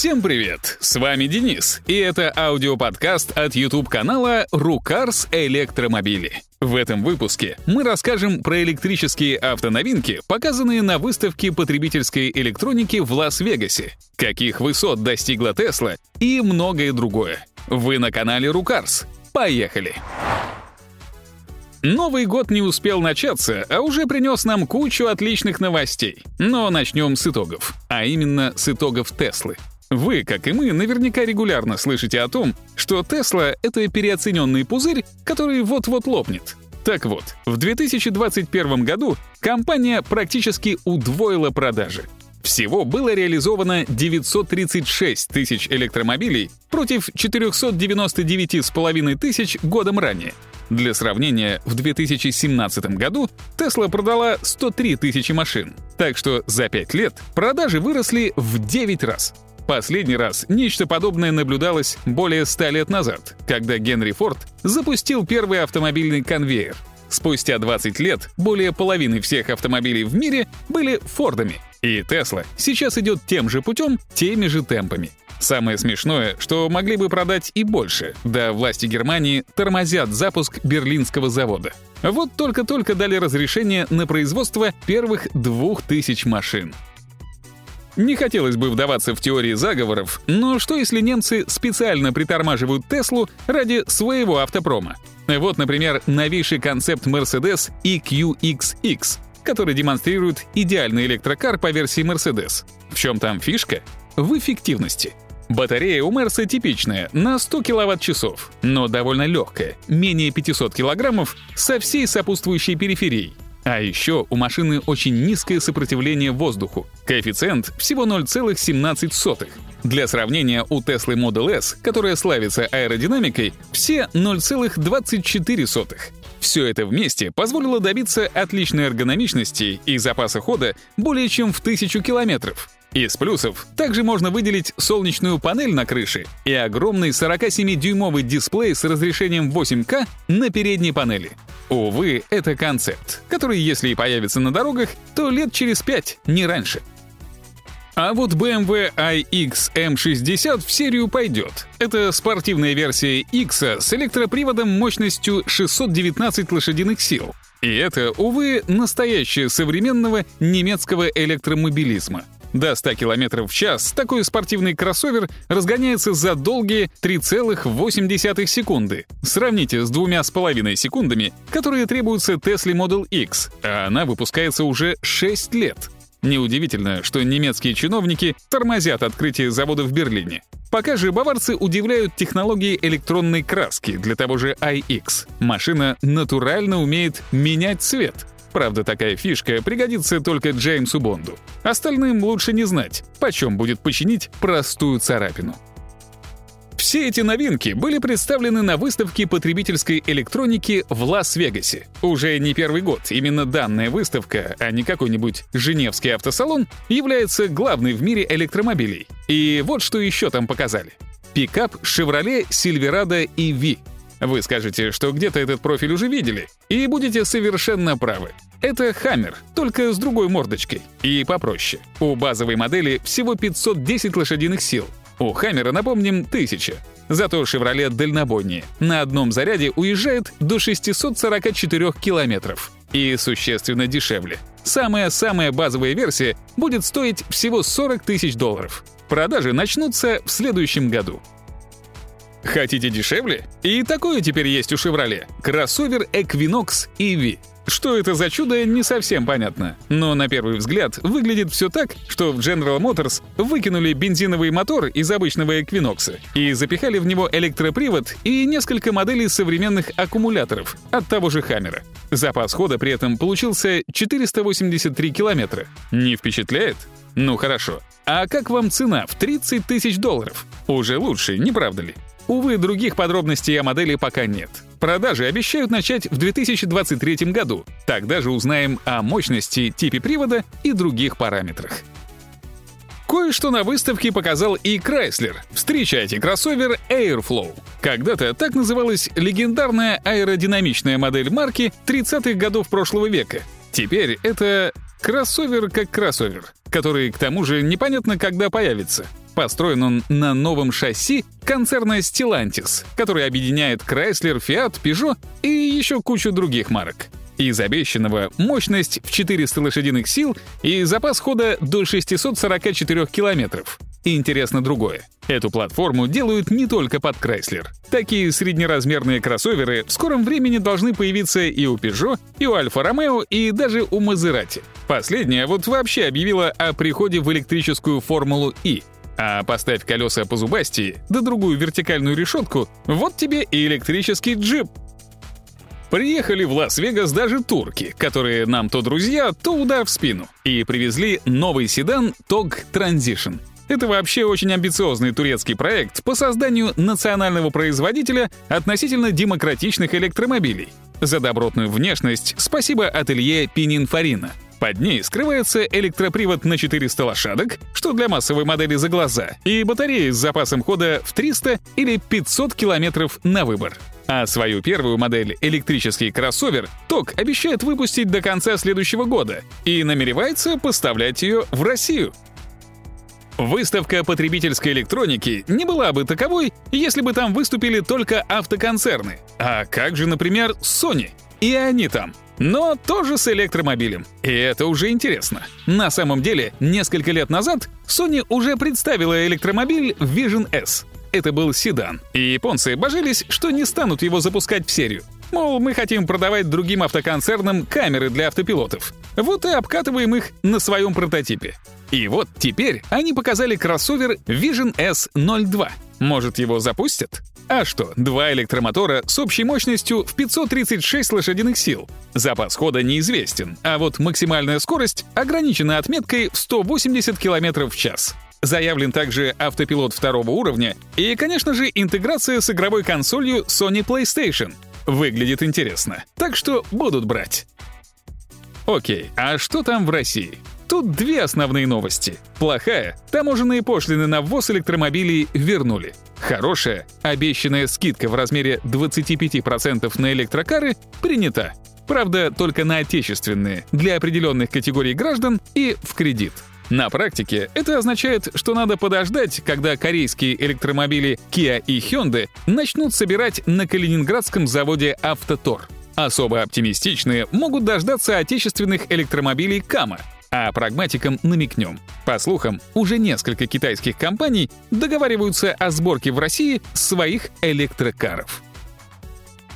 Всем привет! С вами Денис, и это аудиоподкаст от YouTube-канала «Рукарс Электромобили». В этом выпуске мы расскажем про электрические автоновинки, показанные на выставке потребительской электроники в Лас-Вегасе, каких высот достигла Тесла и многое другое. Вы на канале «Рукарс». Поехали! Новый год не успел начаться, а уже принес нам кучу отличных новостей. Но начнем с итогов, а именно с итогов Теслы. Вы, как и мы, наверняка регулярно слышите о том, что Тесла — это переоцененный пузырь, который вот-вот лопнет. Так вот, в 2021 году компания практически удвоила продажи. Всего было реализовано 936 тысяч электромобилей против 499,5 тысяч годом ранее. Для сравнения, в 2017 году Tesla продала 103 тысячи машин, так что за 5 лет продажи выросли в 9 раз. Последний раз нечто подобное наблюдалось более 100 лет назад, когда Генри Форд запустил первый автомобильный конвейер. Спустя 20 лет более половины всех автомобилей в мире были Фордами, и Тесла сейчас идет тем же путем, теми же темпами. Самое смешное, что могли бы продать и больше, да власти Германии тормозят запуск берлинского завода. Вот только-только дали разрешение на производство первых двух тысяч машин. Не хотелось бы вдаваться в теории заговоров, но что если немцы специально притормаживают Теслу ради своего автопрома? Вот, например, новейший концепт Mercedes EQXX, который демонстрирует идеальный электрокар по версии Mercedes. В чем там фишка? В эффективности. Батарея у Мерса типичная, на 100 кВт-часов, но довольно легкая, менее 500 кг, со всей сопутствующей периферией. А еще у машины очень низкое сопротивление воздуху. Коэффициент всего 0,17. Для сравнения, у Tesla Model S, которая славится аэродинамикой, все 0,24. Все это вместе позволило добиться отличной эргономичности и запаса хода более чем в 1000 километров. Из плюсов также можно выделить солнечную панель на крыше и огромный 47-дюймовый дисплей с разрешением 8К на передней панели. Увы, это концепт, который, если и появится на дорогах, то лет через пять, не раньше. А вот BMW iX M60 в серию пойдет. Это спортивная версия X с электроприводом мощностью 619 лошадиных сил. И это, увы, настоящее современного немецкого электромобилизма. До 100 км в час такой спортивный кроссовер разгоняется за долгие 3,8 секунды. Сравните с двумя с половиной секундами, которые требуются Tesla Model X, а она выпускается уже 6 лет. Неудивительно, что немецкие чиновники тормозят открытие завода в Берлине. Пока же баварцы удивляют технологией электронной краски для того же iX. Машина натурально умеет менять цвет. Правда, такая фишка пригодится только Джеймсу Бонду. Остальным лучше не знать, почем будет починить простую царапину. Все эти новинки были представлены на выставке потребительской электроники в Лас-Вегасе. Уже не первый год именно данная выставка, а не какой-нибудь Женевский автосалон, является главной в мире электромобилей. И вот что еще там показали. Пикап Chevrolet Silverado EV вы скажете, что где-то этот профиль уже видели, и будете совершенно правы. Это Хаммер, только с другой мордочкой. И попроще. У базовой модели всего 510 лошадиных сил. У Хаммера, напомним, 1000. Зато Chevrolet дальнобойнее. На одном заряде уезжает до 644 километров. И существенно дешевле. Самая-самая базовая версия будет стоить всего 40 тысяч долларов. Продажи начнутся в следующем году. Хотите дешевле? И такое теперь есть у Chevrolet. Кроссовер Equinox EV. Что это за чудо, не совсем понятно. Но на первый взгляд выглядит все так, что в General Motors выкинули бензиновый мотор из обычного Equinox и запихали в него электропривод и несколько моделей современных аккумуляторов от того же Хаммера. Запас хода при этом получился 483 километра. Не впечатляет? Ну хорошо. А как вам цена в 30 тысяч долларов? Уже лучше, не правда ли? Увы, других подробностей о модели пока нет. Продажи обещают начать в 2023 году. Тогда же узнаем о мощности, типе привода и других параметрах. Кое-что на выставке показал и Chrysler. Встречайте кроссовер Airflow. Когда-то так называлась легендарная аэродинамичная модель марки 30-х годов прошлого века. Теперь это кроссовер как кроссовер, который к тому же непонятно когда появится. Построен он на новом шасси концерна Stellantis, который объединяет Chrysler, Fiat, Peugeot и еще кучу других марок. Из обещанного мощность в 400 лошадиных сил и запас хода до 644 километров. Интересно другое. Эту платформу делают не только под Chrysler. Такие среднеразмерные кроссоверы в скором времени должны появиться и у Peugeot, и у Alfa Romeo, и даже у Maserati. Последняя вот вообще объявила о приходе в электрическую Формулу И. А поставь колеса по зубасти, да другую вертикальную решетку, вот тебе и электрический джип. Приехали в Лас-Вегас даже турки, которые нам то друзья, то удар в спину, и привезли новый седан TOG Transition. Это вообще очень амбициозный турецкий проект по созданию национального производителя относительно демократичных электромобилей. За добротную внешность спасибо ателье Пининфарина. Под ней скрывается электропривод на 400 лошадок, что для массовой модели за глаза, и батареи с запасом хода в 300 или 500 километров на выбор. А свою первую модель, электрический кроссовер, ТОК обещает выпустить до конца следующего года и намеревается поставлять ее в Россию. Выставка потребительской электроники не была бы таковой, если бы там выступили только автоконцерны. А как же, например, Sony? И они там. Но тоже с электромобилем. И это уже интересно. На самом деле, несколько лет назад Sony уже представила электромобиль Vision S. Это был седан. И японцы божились, что не станут его запускать в серию. Мол, мы хотим продавать другим автоконцернам камеры для автопилотов. Вот и обкатываем их на своем прототипе. И вот теперь они показали кроссовер Vision S02. Может, его запустят? А что, два электромотора с общей мощностью в 536 лошадиных сил. Запас хода неизвестен, а вот максимальная скорость ограничена отметкой в 180 км в час. Заявлен также автопилот второго уровня и, конечно же, интеграция с игровой консолью Sony PlayStation. Выглядит интересно, так что будут брать. Окей, а что там в России? Тут две основные новости. Плохая — таможенные пошлины на ввоз электромобилей вернули. Хорошая — обещанная скидка в размере 25% на электрокары принята. Правда, только на отечественные, для определенных категорий граждан и в кредит. На практике это означает, что надо подождать, когда корейские электромобили Kia и Hyundai начнут собирать на калининградском заводе «Автотор». Особо оптимистичные могут дождаться отечественных электромобилей Кама, а прагматикам намекнем. По слухам, уже несколько китайских компаний договариваются о сборке в России своих электрокаров.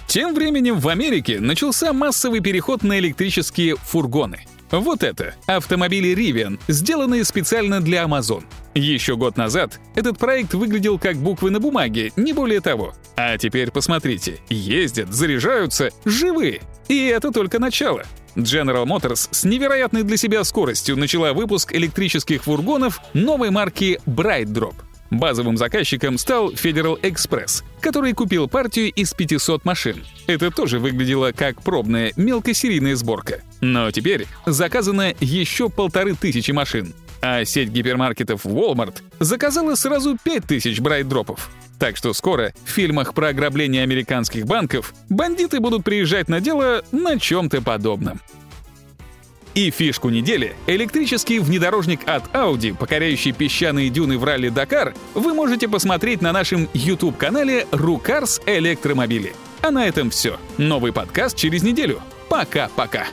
Тем временем в Америке начался массовый переход на электрические фургоны. Вот это — автомобили Rivian, сделанные специально для Amazon. Еще год назад этот проект выглядел как буквы на бумаге, не более того. А теперь посмотрите, ездят, заряжаются, живые. И это только начало. General Motors с невероятной для себя скоростью начала выпуск электрических фургонов новой марки Bright Drop. Базовым заказчиком стал Federal Express, который купил партию из 500 машин. Это тоже выглядело как пробная мелкосерийная сборка. Но теперь заказано еще полторы тысячи машин. А сеть гипермаркетов Walmart заказала сразу 5000 брайт-дропов. Так что скоро в фильмах про ограбление американских банков бандиты будут приезжать на дело на чем-то подобном. И фишку недели — электрический внедорожник от Audi, покоряющий песчаные дюны в ралли Дакар, вы можете посмотреть на нашем YouTube-канале «Рукарс Электромобили». А на этом все. Новый подкаст через неделю. Пока-пока.